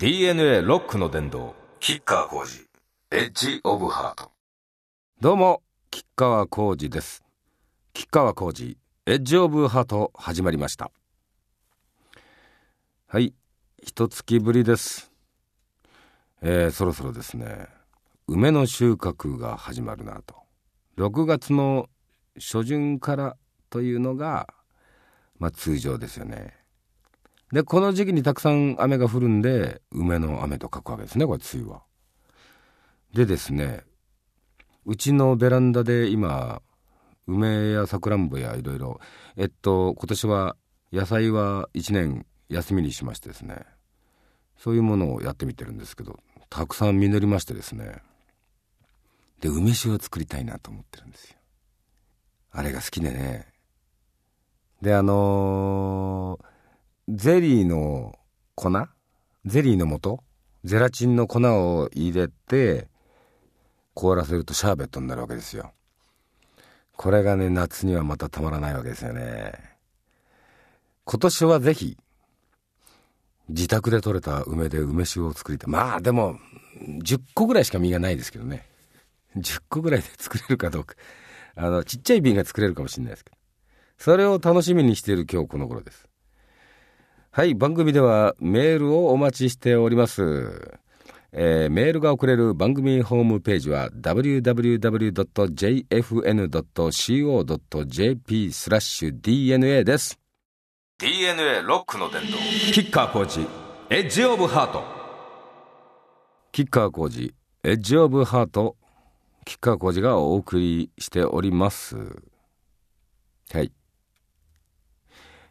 DNA ロックの殿堂キッカー工事エッジオブハート。どうも吉川浩司です。吉川浩司エッジオブハート始まりました。はい一月ぶりです。えー、そろそろですね。梅の収穫が始まるなと。6月の初旬からというのがまあ通常ですよねでこの時期にたくさん雨が降るんで梅の雨と書くわけですねこれ梅雨は。でですねうちのベランダで今梅やさくらんぼやいろいろえっと今年は野菜は1年休みにしましてですねそういうものをやってみてるんですけどたくさん実りましてですね。で梅酒を作りたいなと思ってるんですよ。あれが好きでね。であのーゼリーの粉？ゼリーの素？ゼラチンの粉を入れて凍らせるとシャーベットになるわけですよ。これがね夏にはまたたまらないわけですよね。今年はぜひ自宅で採れた梅で梅酒を作りたい。まあでも10個ぐらいしか実がないですけどね。10個ぐらいで作れるかどうか。あのちっちゃい瓶が作れるかもしれないですけど。それを楽しみにしている今日この頃です。はい番組ではメールをお待ちしております、えーメールが送れる番組ホームページは www.jfn.co.jp スラッシュ DNA です。DNA ロックの殿堂。キッカー工事エッジオブハート。キッカー工事エッジオブハート。キッカー工事がお送りしております。はい。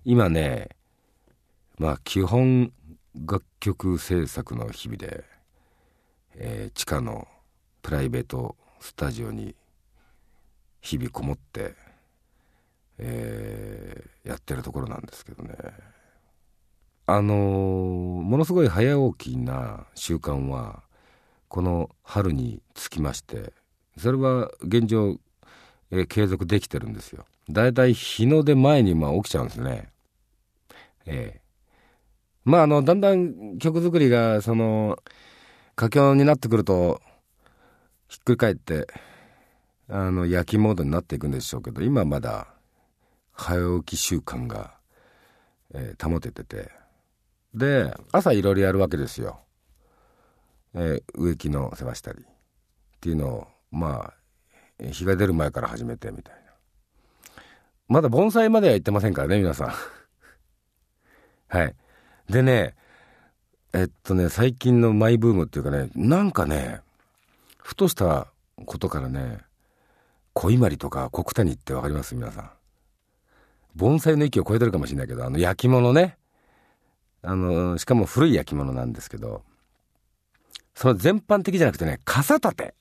今ねまあ基本楽曲制作の日々で、えー地下のプライベートスタジオに日々こもって、えーやってるところなんですけどね。あのーものすごい早起きな習慣はこの春につきましてそれは現状、えー継続できてるんですよ。だいたい日の出前にまあ起きちゃうんですね。ええまああのだんだん曲作りがその佳境になってくるとひっくり返ってあの焼きモードになっていくんでしょうけど今まだ早起き習慣が、えー保てててで朝いろいろやるわけですよ、えー植木の世話したりっていうのをまあ日が出る前から始めてみたいな。まだ盆栽までは行ってませんからね皆さん。はい。でねえっとね最近のマイブームっていうかねなんかねふとしたことからね小伊万里とか小九谷ってわかります？皆さん。盆栽の域を超えてるかもしれないけどあの焼き物ね。あのしかも古い焼き物なんですけどその全般的じゃなくてね傘立て。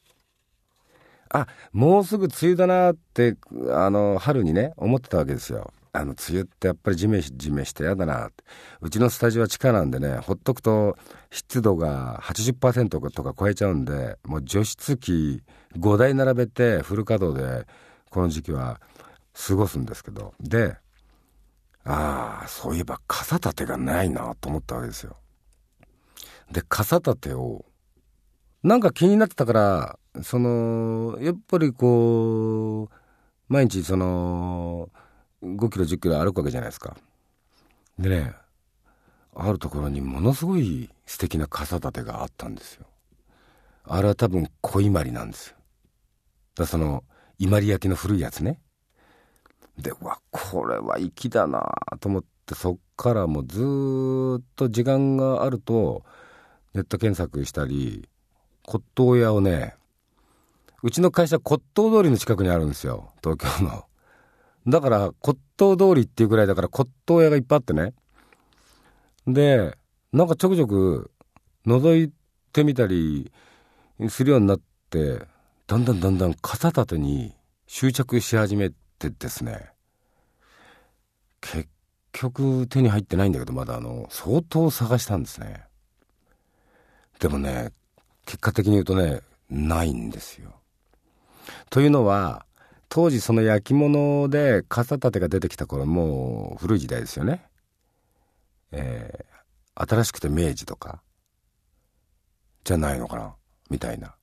あもうすぐ梅雨だなってあの春にね思ってたわけですよ。あの梅雨ってやっぱりジメジメしてやだなうちのスタジオは地下なんでねほっとくと湿度が80%とか超えちゃうんでもう除湿機5台並べてフル稼働でこの時期は過ごすんですけど。でああそういえば傘立てがないなと思ったわけですよ。で傘立てをなんか気になってたからそのやっぱりこう毎日その5キロ10キロ歩くわけじゃないですか。でねあるところにものすごい素敵な傘立てがあったんですよ。あれは多分小伊万里なんですよ。だその伊万里焼の古いやつね。でわこれは粋だなと思ってそっからもうずっと時間があるとネット検索したり骨董屋をねうちの会社骨董通りの近くにあるんですよ。東京の。だから骨董通りっていうぐらいだから骨董屋がいっぱいあってね。でなんかちょくちょく覗いてみたりするようになってだんだんだんだん傘立てに執着し始めてですね。結局手に入ってないんだけどまだあの相当探したんですね。でもね結果的に言うとねないんですよ。というのは当時その焼き物で傘立てが出てきた頃もう古い時代ですよねえー新しくて明治とかじゃないのかなみたいな。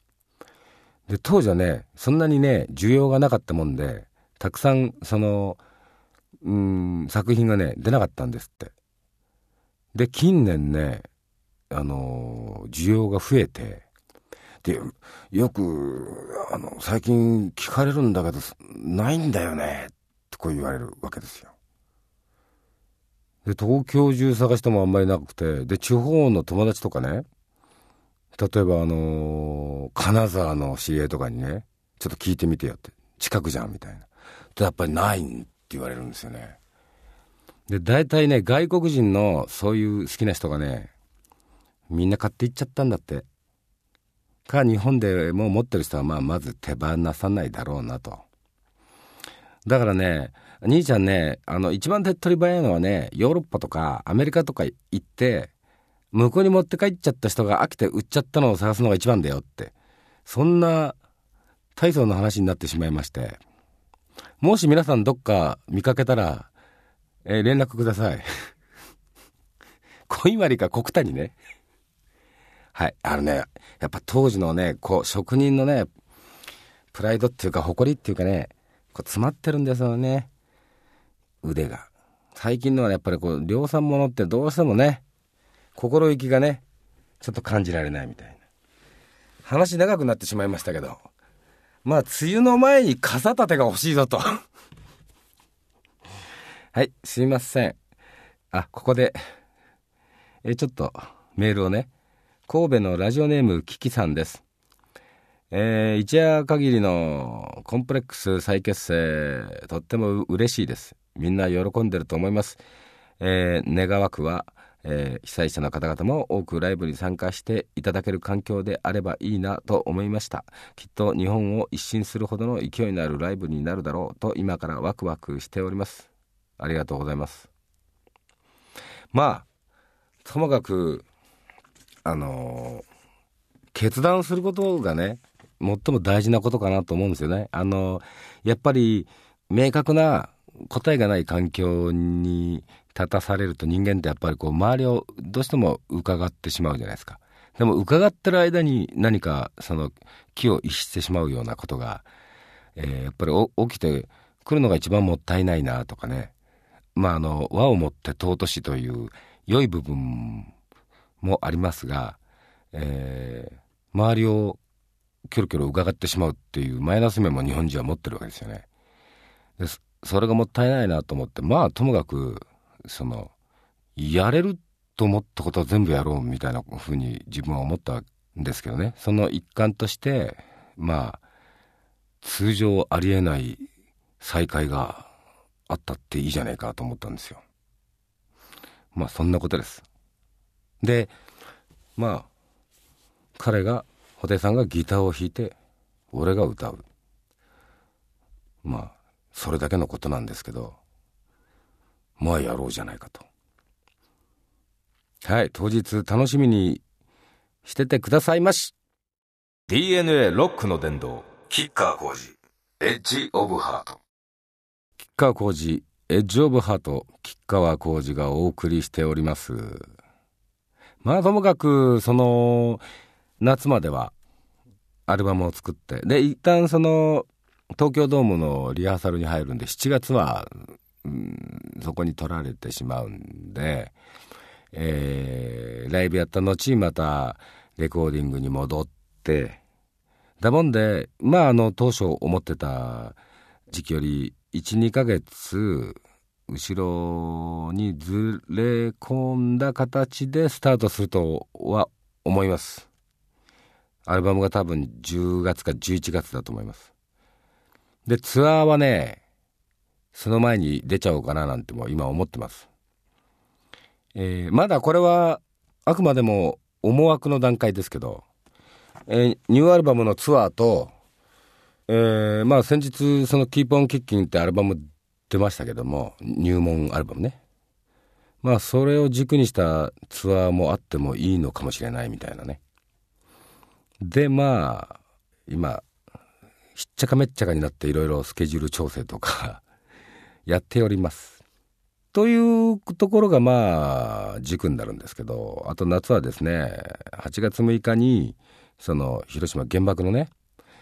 で、当時はね、そんなにね、需要がなかったもんで、たくさん、その、うん、作品がね、出なかったんですって。で、近年ね、あの、需要が増えて、で、よく、あの、最近聞かれるんだけど、ないんだよね、ってこう言われるわけですよ。で、東京中探してもあんまりなくて、で、地方の友達とかね、例えばあのー、金沢の CA とかにね、ちょっと聞いてみてよって、近くじゃんみたいな。やっぱりないって言われるんですよね。で、大体ね、外国人のそういう好きな人がね、みんな買っていっちゃったんだって。か、日本でもう持ってる人はまあまず手放さないだろうなと。だからね、兄ちゃんね、あの、一番手っ取り早いのはね、ヨーロッパとかアメリカとか行って、向こうに持って帰っちゃった人が飽きて売っちゃったのを探すのが一番だよって。そんな大層な話になってしまいまして。もし皆さんどっか見かけたら、えー、連絡ください。小今里か国谷ね。はい。あのね、やっぱ当時のね、こう、職人のね、プライドっていうか、誇りっていうかね、こう詰まってるんですよね。腕が。最近のはやっぱりこう、量産物ってどうしてもね、心意気がね、ちょっと感じられないみたいな。話長くなってしまいましたけど、まあ、梅雨の前に傘立てが欲しいぞと。はい、すいません。あ、ここで、え、ちょっとメールをね、神戸のラジオネームキキさんです。えー、一夜限りのコンプレックス再結成、とっても嬉しいです。みんな喜んでると思います。えー、願わくは、えー、被災者の方々も多くライブに参加していただける環境であればいいなと思いましたきっと日本を一新するほどの勢いのあるライブになるだろうと今からワクワクしておりますありがとうございますまあともかくあの、決断することがね最も大事なことかなと思うんですよねあの、やっぱり明確な答えがない環境に立たされると人間ってやっぱりこう周りをどうしても伺ってしまうじゃないですか。でも伺ってる間に何かその気を逸してしまうようなことが、えー、やっぱり起きてくるのが一番もったいないなとかね。まああの和をもって尊しという良い部分もありますが、えー、周りをキョロキョロ伺ってしまうっていうマイナス面も日本人は持ってるわけですよね。でそれがもったいないなと思ってまあともかくそのやれると思ったことは全部やろうみたいなふうに自分は思ったんですけどね。その一環としてまあ通常ありえない再会があったっていいじゃないかと思ったんですよ。まあそんなことです。でまあ彼が布袋さんがギターを弾いて俺が歌うまあそれだけのことなんですけどまあやろうじゃないかと。はい、当日楽しみにしててくださいまし。DNA ロックの殿堂、キッカー工事、エッジオブハート。キッカー工事、エッジオブハート、吉川工事がお送りしております。まあともかく、その、夏まではアルバムを作って、で、一旦その、東京ドームのリハーサルに入るんで、7月はうん、そこに取られてしまうんで、えー、ライブやった後またレコーディングに戻ってだもんでまああの当初思ってた時期より12ヶ月後ろにずれ込んだ形でスタートするとは思いますアルバムが多分10月か11月だと思いますでツアーはねその前に出ちゃおうかななんても今思ってます。えー、まだこれはあくまでも思惑の段階ですけど、えー、ニューアルバムのツアーと、えー、まあ先日そのキーポンキッキンってアルバム出ましたけども、入門アルバムね。まあそれを軸にしたツアーもあってもいいのかもしれないみたいなね。でまあ今ひっちゃかめっちゃかになっていろいろスケジュール調整とか やっております。というところがまあ軸になるんですけどあと夏はですね8月6日にその広島原爆のね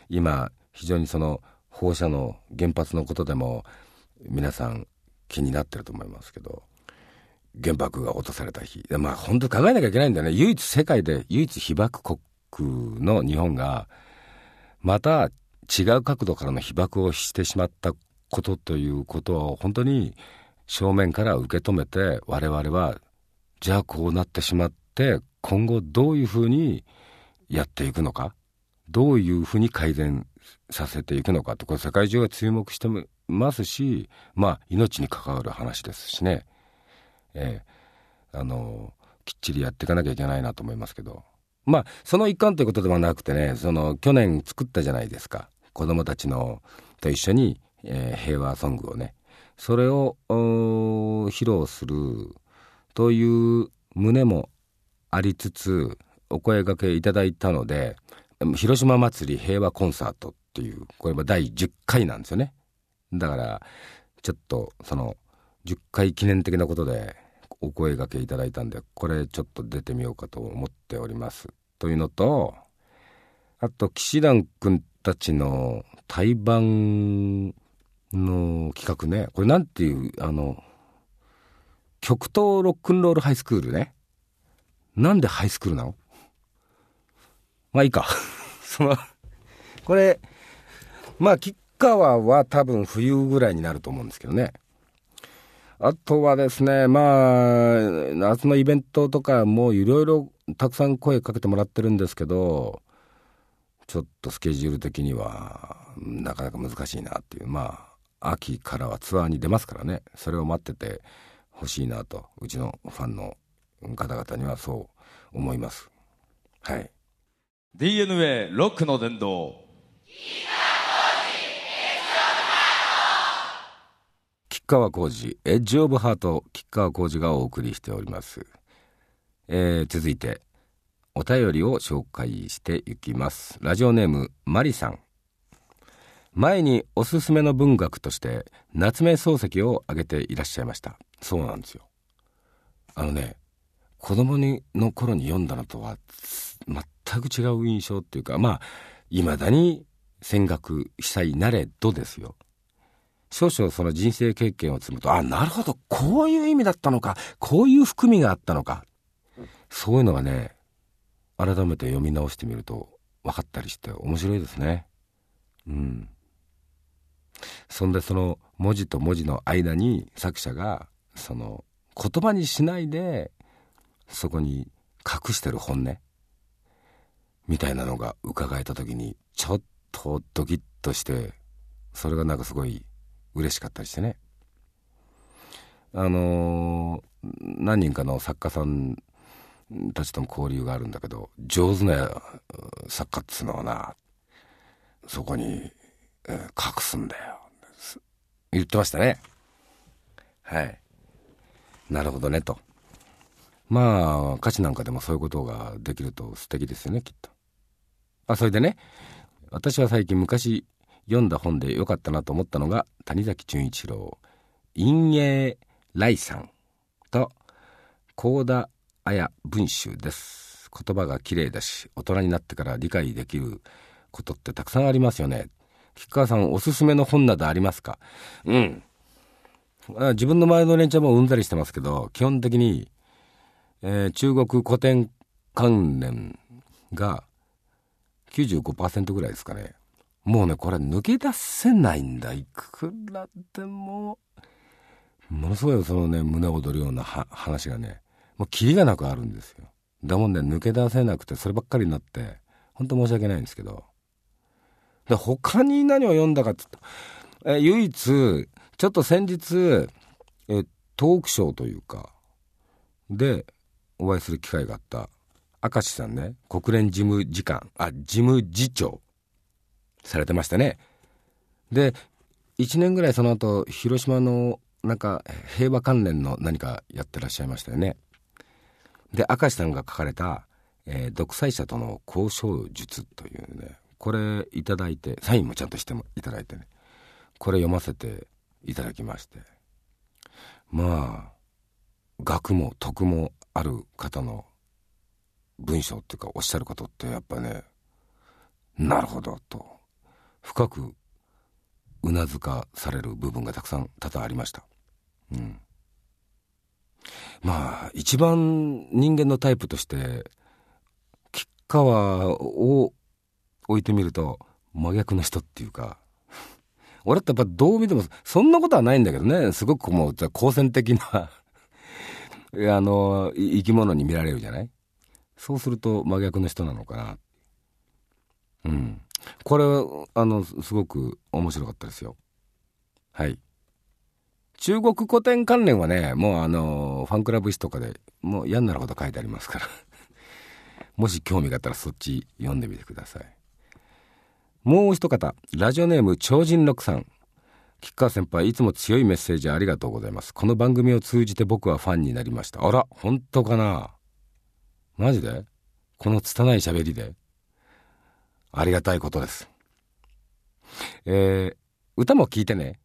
今非常にその放射能原発のことでも皆さん気になってると思いますけど原爆が落とされた日。まあ本当考えなきゃいけないんだよね。唯一世界で唯一被爆国の日本がまた違う角度からの被爆をしてしまったことということを本当に正面から受け止めて我々はじゃあこうなってしまって今後どういうふうにやっていくのかどういうふうに改善させていくのかとこれ世界中が注目してますしまあ命に関わる話ですしね、えー、あのきっちりやっていかなきゃいけないなと思いますけど。まあその一環ということではなくてねその去年作ったじゃないですか。子供たちのと一緒に、えー、平和ソングをね。それを披露するという旨もありつつお声がけいただいたので広島祭り平和コンサートっていうこれは第10回なんですよね。だからちょっとその10回記念的なことでお声がけいただいたんでこれちょっと出てみようかと思っております。というのとあと騎士団君たちの対バンの企画ね。これなんていうあの極東ロックンロールハイスクールね。なんでハイスクールなの？まあいいか。そのこれまあ吉川は多分冬ぐらいになると思うんですけどね。あとはですねまあ夏のイベントとかもいろいろたくさん声かけてもらってるんですけどちょっとスケジュール的にはなかなか難しいなっていう。まあ秋からはツアーに出ますからね。それを待っててほしいなとうちのファンの方々にはそう思います。はい。DNA ロックの殿堂吉川浩司エッジオブハート吉川浩司がお送りしております、えー、続いてお便りを紹介していきます。ラジオネームマリさん。前におすすめの文学として夏目漱石を挙げていらっしゃいました。そうなんですよ。あのね子供にの頃に読んだのとは全く違う印象っていうかまあいまだに戦学被災なれどですよ。少々その人生経験を積むとあなるほどこういう意味だったのかこういう含みがあったのか。そういうのがね改めて読み直してみると分かったりして面白いですね。うん。そんでその文字と文字の間に作者がその言葉にしないでそこに隠してる本音？みたいなのが伺えた時にちょっとドキッとしてそれがなんかすごい嬉しかったりしてねあのー、何人かの作家さんたちとの交流があるんだけど上手な作家っつうのはなそこにえ隠すんだよ。言ってましたね。はい。なるほどね、と。まあ、歌詞なんかでもそういうことができると素敵ですよね、きっと。あ、それでね、私は最近昔読んだ本で良かったなと思ったのが、谷崎潤一郎、陰影来さんと、高田綾文集です。言葉が綺麗だし、大人になってから理解できることってたくさんありますよね。吉川さんおすすめの本などありますか？うん自分の周りの連中もうんざりしてますけど基本的に、えー、中国古典関連が95%ぐらいですかね。もうねこれ抜け出せないんだ。いくらでもものすごいそのね胸躍るような話がねもうキリがなくあるんですよ。だもんね抜け出せなくてそればっかりになって本当申し訳ないんですけど。で、他に何を読んだかって言ったえ唯一、ちょっと先日、えトークショーというか、で、お会いする機会があった、明石さんね、国連事務次官、あ、事務次長、されてましたね。で、1年ぐらいその後、広島の、なんか、平和関連の何かやってらっしゃいましたよね。で、明石さんが書かれた、えー、独裁者との交渉術というね、これいただいてサインもちゃんとしてもいただいてねこれ読ませていただきましてまあ学も徳もある方の文章っていうかおっしゃることってやっぱねなるほどと深くうなずかされる部分がたくさん多々ありました。うん、まあ一番人間のタイプとして吉川を置いてみると真逆の人っていうか 俺ってやっぱどう見てもそんなことはないんだけどねすごくもう好戦的なあの生き物に見られるじゃない？そうすると真逆の人なのかな。うん。これはあのすごく面白かったですよ。はい。中国古典関連はねもうあのファンクラブ誌とかでもう嫌になるほど書いてありますから。もし興味があったらそっち読んでみてください。もう一方ラジオネーム超人六さん。吉川先輩いつも強いメッセージありがとうございます。この番組を通じて僕はファンになりました。あら本当かな？マジで？この拙い喋りで？ありがたいことです。えー、歌も聞いてね。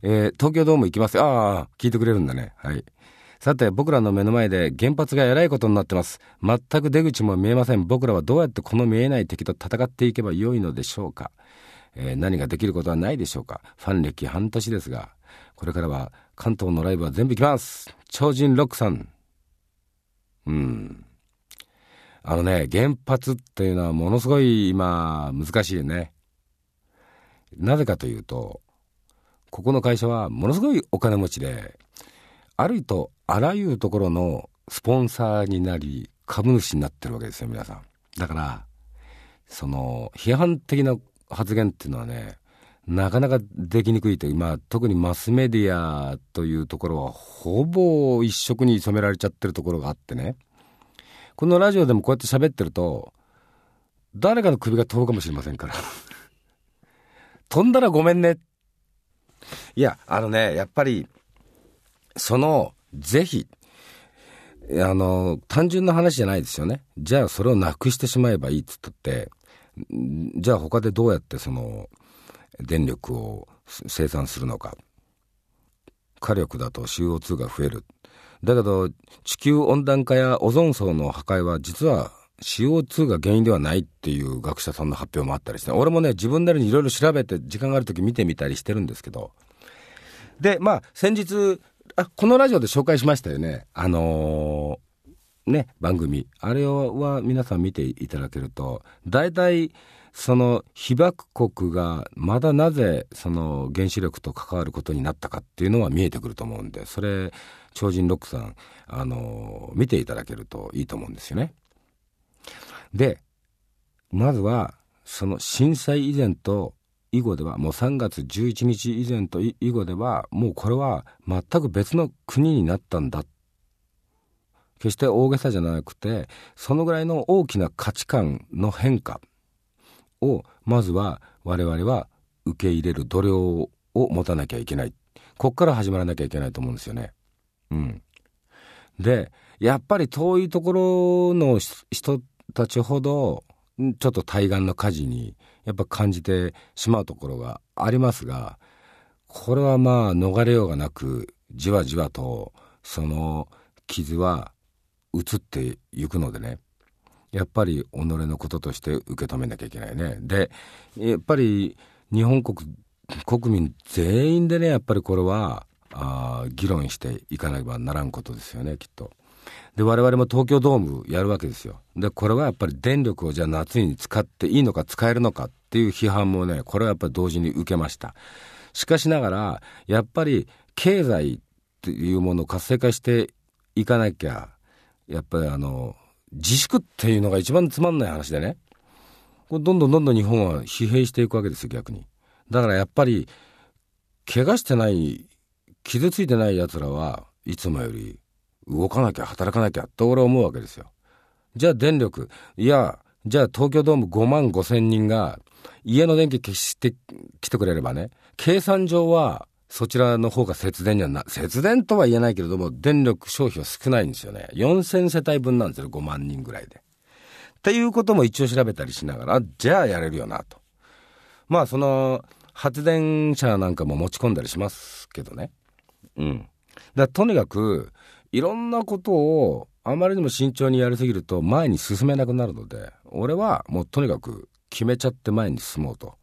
えー、東京ドーム行きます。ああ聞いてくれるんだね。はい。さて僕らの目の前で原発がえらいことになってます。全く出口も見えません。僕らはどうやってこの見えない敵と戦っていけばよいのでしょうか。えー、何ができることはないでしょうか？ファン歴半年ですがこれからは関東のライブは全部行きます。超人ロックさん。うん。あのね原発っていうのはものすごい今難しいね。なぜかというとここの会社はものすごいお金持ちであるとあらゆるところのスポンサーになり株主になってるわけですよ皆さん。だからその批判的な発言っていうのはねなかなかできにくいという、まあ、特にマスメディアというところはほぼ一色に染められちゃってるところがあってね。このラジオでもこうやって喋ってると誰かの首が飛ぶかもしれませんから。飛んだらごめんね。いやあのねやっぱりそのぜひあの単純な話じゃないですよね。じゃあそれをなくしてしまえばいいっつったってじゃあ他でどうやってその電力を生産するのか。火力だと CO2 が増える。だけど地球温暖化やオゾン層の破壊は実は CO2 が原因ではないっていう学者さんの発表もあったりして俺もね自分なりにいろいろ調べて時間がある時見てみたりしてるんですけど。でまあ先日あこのラジオで紹介しましたよね。あのーね、番組。あれは皆さん見ていただけると、大体、その被爆国がまだなぜその原子力と関わることになったかっていうのは見えてくると思うんで、それ、超人ロックさん、あの、見ていただけるといいと思うんですよね。で、まずは、その震災以前と以後では、もう3月11日以前と以後では、もうこれは全く別の国になったんだっ決して大げさじゃなくてそのぐらいの大きな価値観の変化をまずは我々は受け入れる度量を持たなきゃいけないこっから始まらなきゃいけないと思うんですよね。うん、でやっぱり遠いところの人たちほどちょっと対岸の火事にやっぱ感じてしまうところがありますがこれはまあ逃れようがなくじわじわとその傷は移っていくのでねやっぱり己のこととして受け止めなきゃいけないねでやっぱり日本国国民全員でねやっぱりこれはあ議論していかなければならんことですよねきっと。で我々も東京ドームやるわけですよ。でこれはやっぱり電力をじゃあ夏に使っていいのか使えるのかっていう批判もねこれはやっぱり同時に受けました。しかしながらやっぱり経済っていうものを活性化していかなきゃやっぱりあの自粛っていうのが一番つまんない話でね。これどんどんどんどん日本は疲弊していくわけですよ逆に。だからやっぱり怪我してない傷ついてないやつらはいつもより動かなきゃ働かなきゃって俺は思うわけですよ。じゃあ電力いやじゃあ東京ドーム5万5千人が家の電気消してきてくれればね計算上はそちらの方が節電にはな、節電とは言えないけれども、電力消費は少ないんですよね。4000世帯分なんですよ、5万人ぐらいで。っていうことも一応調べたりしながら、じゃあやれるよなと。まあ、その、発電車なんかも持ち込んだりしますけどね。うん。だとにかく、いろんなことをあまりにも慎重にやりすぎると前に進めなくなるので、俺はもうとにかく決めちゃって前に進もうと。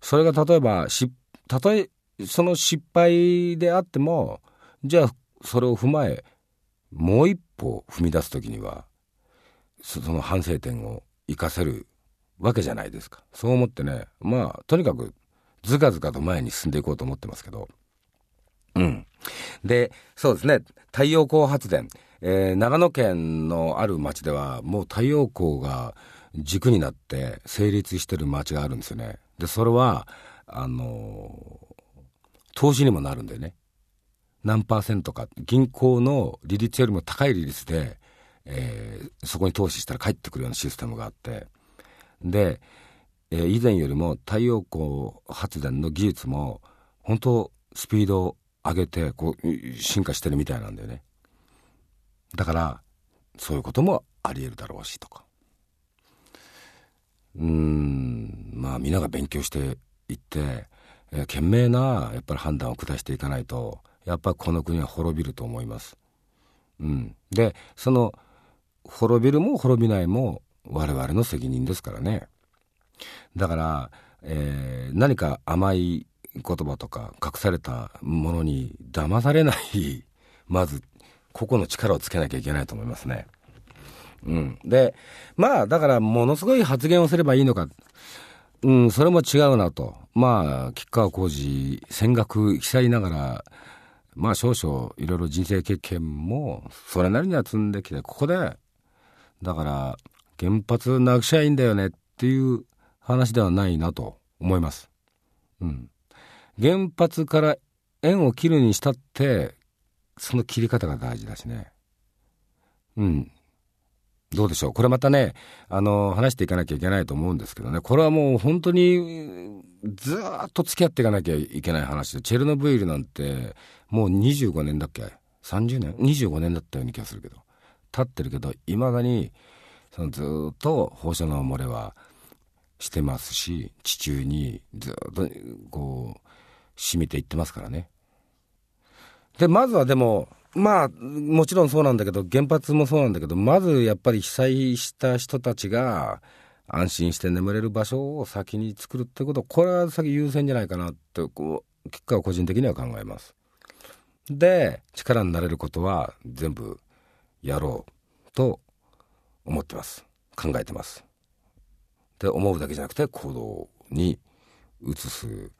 それが例えば、したとえその失敗であっても、じゃあそれを踏まえ、もう一歩踏み出す時には、その反省点を生かせるわけじゃないですか。そう思ってね、まあ、とにかくずかずかと前に進んでいこうと思ってますけど。うん。で、そうですね、太陽光発電。えー、長野県のある町では、もう太陽光が軸になって成立してる町があるんですよね。で、それは、あの、投資にもなるんでね。何パーセントか、銀行の利率よりも高い利率で、えー、そこに投資したら返ってくるようなシステムがあって、で、えー、以前よりも太陽光発電の技術も、本当スピードを上げて、こう、進化してるみたいなんだよね。だから、そういうこともあり得るだろうし、とか。うん、まあ、みんなが勉強していって、えー、懸命な、やっぱり判断を下していかないと、やっぱこの国は滅びると思います。うん、でその滅びるも滅びないも我々の責任ですからねだから、えー、何か甘い言葉とか隠されたものに騙されない まず個々の力をつけなきゃいけないと思いますね。うん、でまあだからものすごい発言をすればいいのかうん、それも違うなと。まあ、吉川浩司、戦学被災ながら、まあ少々いろいろ人生経験もそれなりには積んできて、ここで、だから原発なくしゃいいんだよねっていう話ではないなと思います。うん。原発から縁を切るにしたって、その切り方が大事だしね。うん。どうでしょう？これまたね、あの、話していかなきゃいけないと思うんですけどね、これはもう本当にずっと付き合っていかなきゃいけない話で、チェルノブイリなんて、もう25年だっけ ?30 年 ?25 年だったような気がするけど。経ってるけど、いまだに、そのずっと放射能漏れはしてますし、地中にずっとこう、染みていってますからね。で、まずはでも、まあ、もちろんそうなんだけど、原発もそうなんだけど、まずやっぱり被災した人たちが安心して眠れる場所を先に作るってこと、これは先優先じゃないかなって、こう、結果は個人的には考えます。で、力になれることは全部やろうと思ってます。考えてます。で、思うだけじゃなくて行動に移す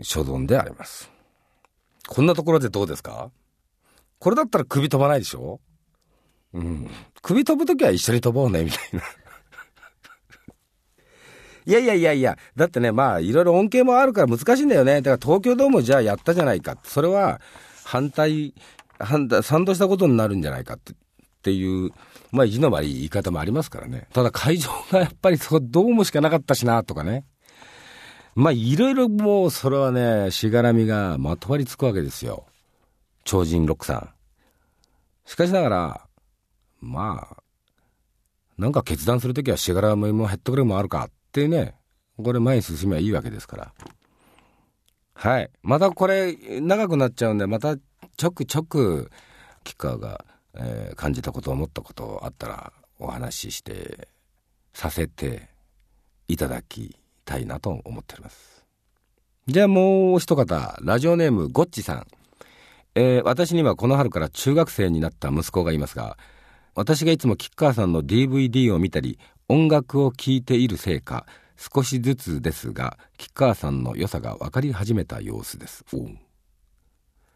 所存であります。こんなところでどうですか？これだったら首飛ばないでしょ？うん。首飛ぶときは一緒に飛ぼうね、みたいな。いやいやいやいや、だってね、まあ、いろいろ恩恵もあるから難しいんだよね。だから東京ドームじゃあやったじゃないか。それは反対、反対、賛同したことになるんじゃないかって。っていう、まあ、意地の悪い言い方もありますからね。ただ会場がやっぱりそこドームしかなかったしな、とかね。まあ、いろいろもう、それはね、しがらみがまとわりつくわけですよ。超人ロックさん。しかしながら、まあ、なんか決断するときはしがらみもヘッドクレームもあるかってね、これ前に進めばいいわけですから。はい。またこれ長くなっちゃうんで、またちょくちょく、吉川が、えー、感じたこと思ったことあったらお話しして、させていただきたいなと思っております。じゃあもう一方、ラジオネームゴッチさん。えー、私にはこの春から中学生になった息子がいますが、私がいつも吉川さんの DVD を見たり、音楽を聴いているせいか、少しずつですが、吉川さんの良さが分かり始めた様子です。お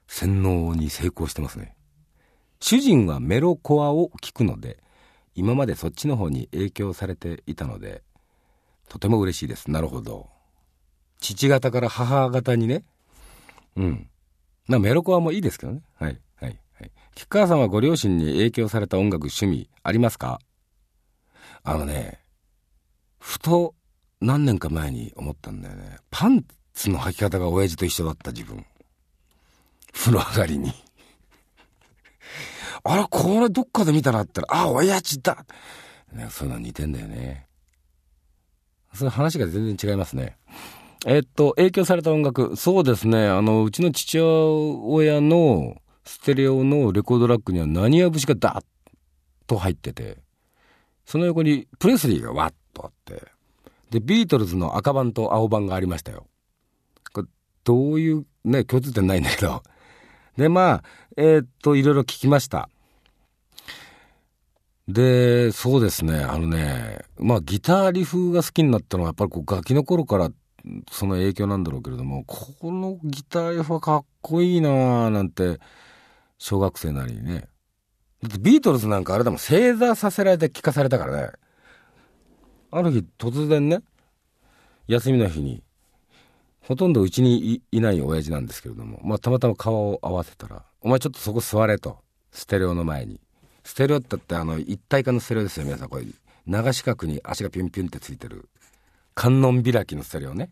洗脳に成功してますね。主人はメロコアを聴くので、今までそっちの方に影響されていたので、とても嬉しいです。なるほど。父方から母方にね。うん。まあ、メロコアもいいですけどね。はい、はい、はい。吉川さんはご両親に影響された音楽、趣味、ありますか？あのね、ふと何年か前に思ったんだよね。パンツの履き方が親父と一緒だった自分。風呂上がりに。あら、これどっかで見たなって言ったら、あ、親父だ、ね、そういうの似てんだよね。その話が全然違いますね。えっと、影響された音楽。そうですね。あの、うちの父親のステレオのレコードラックには何や節がダーッと入ってて、その横にプレスリーがわっとあって、で、ビートルズの赤版と青版がありましたよ。これ、どういうね、共通点ないんだけど。で、まあ、えー、っと、いろいろ聞きました。で、そうですね、あのね、まあギターリフが好きになったのはやっぱりこうガキの頃からその影響なんだろうけれども、このギターはかっこいいなぁなんて、小学生なりにね。だってビートルズなんかあれでも正座させられて聞かされたからね。ある日突然ね、休みの日に、ほとんどうちにいない親父なんですけれども、まあたまたま顔を合わせたら、お前ちょっとそこ座れと、ステレオの前に。ステレオってってあの一体化のステレオですよ皆さんこれ長四角に足がピュンピュンってついてる観音開きのステレオね。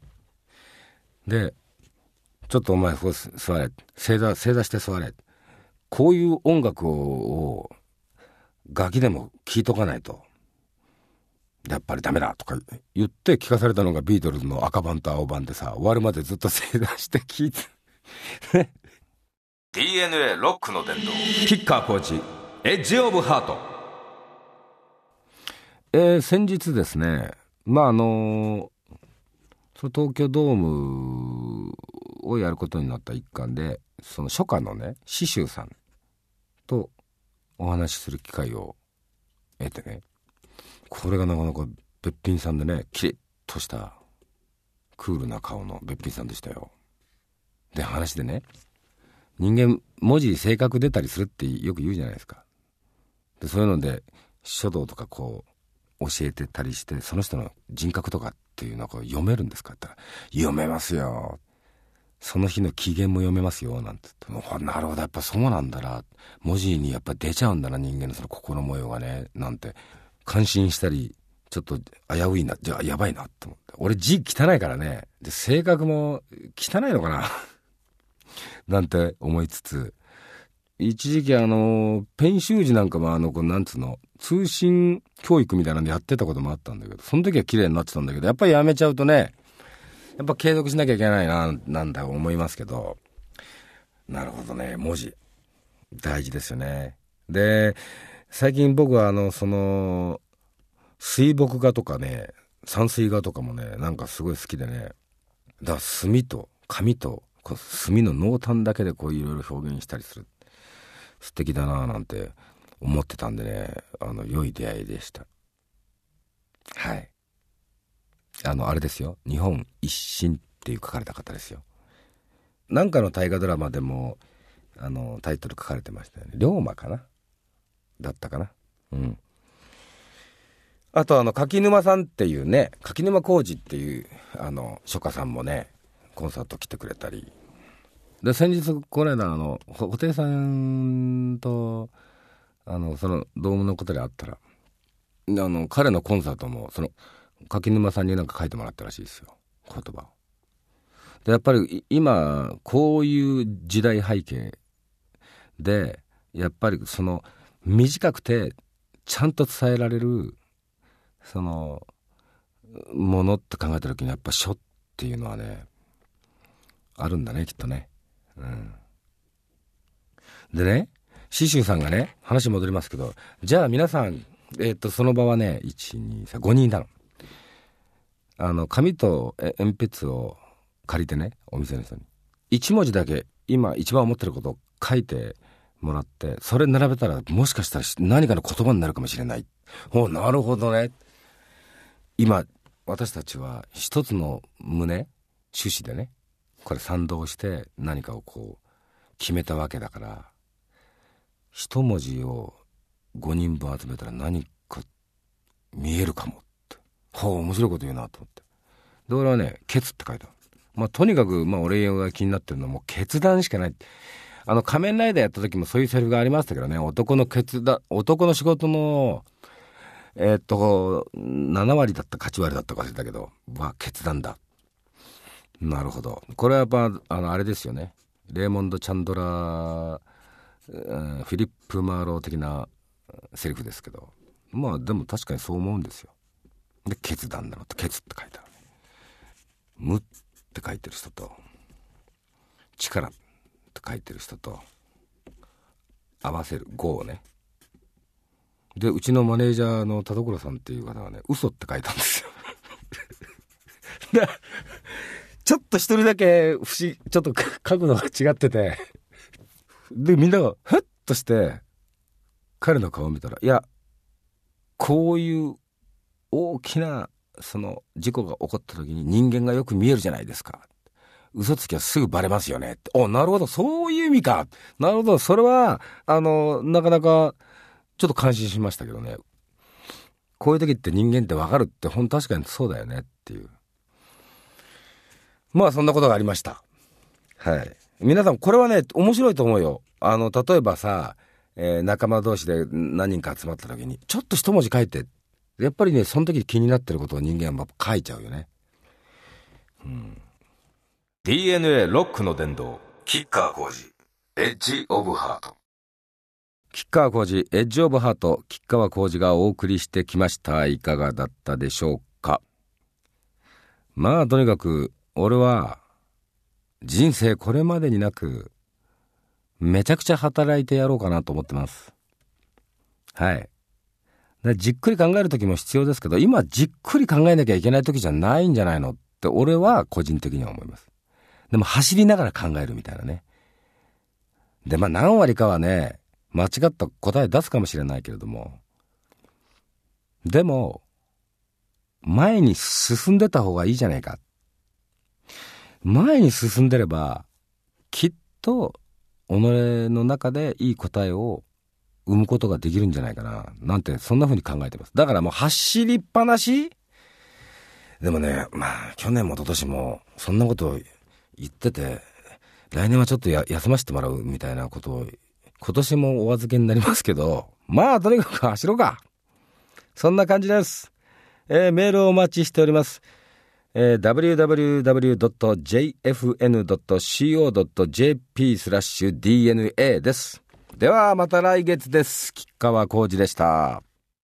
でちょっとお前ここ座れ。正座正座して座れ。こういう音楽をガキでも聴いとかないと。やっぱりダメだとか言って聞かされたのがビートルズの赤版と青版でさ終わるまでずっと正座して聴いて。DNA ロックの伝道キッカーコーチ。エッジオブハート。えー、先日ですね、まああのその東京ドームをやることになった一環で、その初夏のね、刺繍さんとお話しする機会を得てね、これがなかなかべっぴんさんでね、キリッとしたクールな顔のべっぴんさんでしたよ。で、話でね、人間文字性格出たりするってよく言うじゃないですか。でそういうので書道とかこう教えてたりしてその人の人格とかっていうのを読めるんですかって言ったら「読めますよ」その日の機嫌も読めますよなんて言ってなるほどやっぱそうなんだな。文字にやっぱ出ちゃうんだな人間のその心模様がね。なんて感心したりちょっと危ういなじゃあやばいなって思って。俺字汚いからね。で性格も汚いのかな。なんて思いつつ一時期あの、ペン習字なんかもあの、こなんつうの、通信教育みたいなんでやってたこともあったんだけど、その時は綺麗になってたんだけど、やっぱりやめちゃうとね、やっぱ継続しなきゃいけないな、なんだ思いますけど、なるほどね、文字。大事ですよね。で、最近僕はあの、その、水墨画とかね、山水画とかもね、なんかすごい好きでね、だから墨と紙と、墨の濃淡だけでこういろいろ表現したりする。素敵だななんて思ってたんでね、あの、良い出会いでした。はい。あの、あれですよ。日本一新っていう書かれた方ですよ。なんかの大河ドラマでも、あの、タイトル書かれてましたよね。龍馬かな？だったかな？うん。あと、あの、柿沼さんっていうね、柿沼浩二っていう、あの、書家さんもね、コンサート来てくれたり、で先日この間あの布袋さんとあのそのドームのことであったらあの彼のコンサートもその柿沼さんになんか書いてもらったらしいですよ言葉を。でやっぱり今こういう時代背景でやっぱりその短くてちゃんと伝えられるそのものって考えた時にやっぱ書っていうのはねあるんだねきっとね。うん。でね、シシュさんがね、話戻りますけど、じゃあ皆さん、えっ、と、その場はね、1、2、3、5人いたの。あの、紙と鉛筆を借りてね、お店の人に。1文字だけ、今一番思ってることを書いてもらって、それ並べたら、もしかしたら何かの言葉になるかもしれない。おなるほどね。今、私たちは一つの胸、趣旨でね、これ賛同して何かをこう決めたわけだから一文字を5人分集めたら何か見えるかもって。ほう面白いこと言うなと思って。で俺はね「ケツ」って書いた。まあとにかくまあ俺が気になってるのはもう決断しかない。あの仮面ライダーやった時もそういうセリフがありましたけどね。男の決断男の仕事のえー、っと7割だったか8割だったか忘れたけどは決断だ。なるほど。これはやっぱあのあれですよね。レーモンド・チャンドラー、フィリップ・マーロー的なセリフですけど。まあでも確かにそう思うんですよ。で決断だろって「ケツ」って書いてある「無」って書いてる人と「力」って書いてる人と合わせる。5をね。でうちのマネージャーの田所さんっていう方がね嘘って書いたんですよ。ちょっと一人だけ不思ちょっと角度が違っててでみんながふっとして彼の顔を見たらいやこういう大きなその事故が起こった時に人間がよく見えるじゃないですか嘘つきはすぐバレますよね。お、なるほど、そういう意味か。なるほど、それは、あの、なかなか、ちょっと感心しましたけどね。こういう時って人間ってわかるって、ほん確かにそうだよねっていう。まあ、そんなことがありました。はい。皆さん、これはね、面白いと思うよ。あの、例えばさ、えー、仲間同士で何人か集まった時に、ちょっと一文字書いて。やっぱりね、その時気になってることを人間は書いちゃうよね。うん。DNA ロックの殿堂、キッカー工事、エッジオブハート。キッカー工事、エッジオブハート、吉川工事がお送りしてきました。いかがだったでしょうかまあ、とにかく、俺は、人生これまでになく、めちゃくちゃ働いてやろうかなと思ってます。はい。じっくり考える時も必要ですけど、今じっくり考えなきゃいけない時じゃないんじゃないのって俺は個人的には思います。でも走りながら考えるみたいなね。で、まあ何割かはね、間違った答え出すかもしれないけれども、でも、前に進んでた方がいいじゃないか。前に進んでれば、きっと、己の中でいい答えを生むことができるんじゃないかな。なんて、そんな風に考えてます。だからもう走りっぱなしでもね、まあ、去年も一昨年も、そんなことを言ってて、来年はちょっと休ませてもらうみたいなことを、今年もお預けになりますけど、まあとにかく走ろうか。そんな感じです。えー、メールをお待ちしております。えー、www.jfn.co.jp スラッシュ DNA です。ではまた来月です。吉川浩二でした。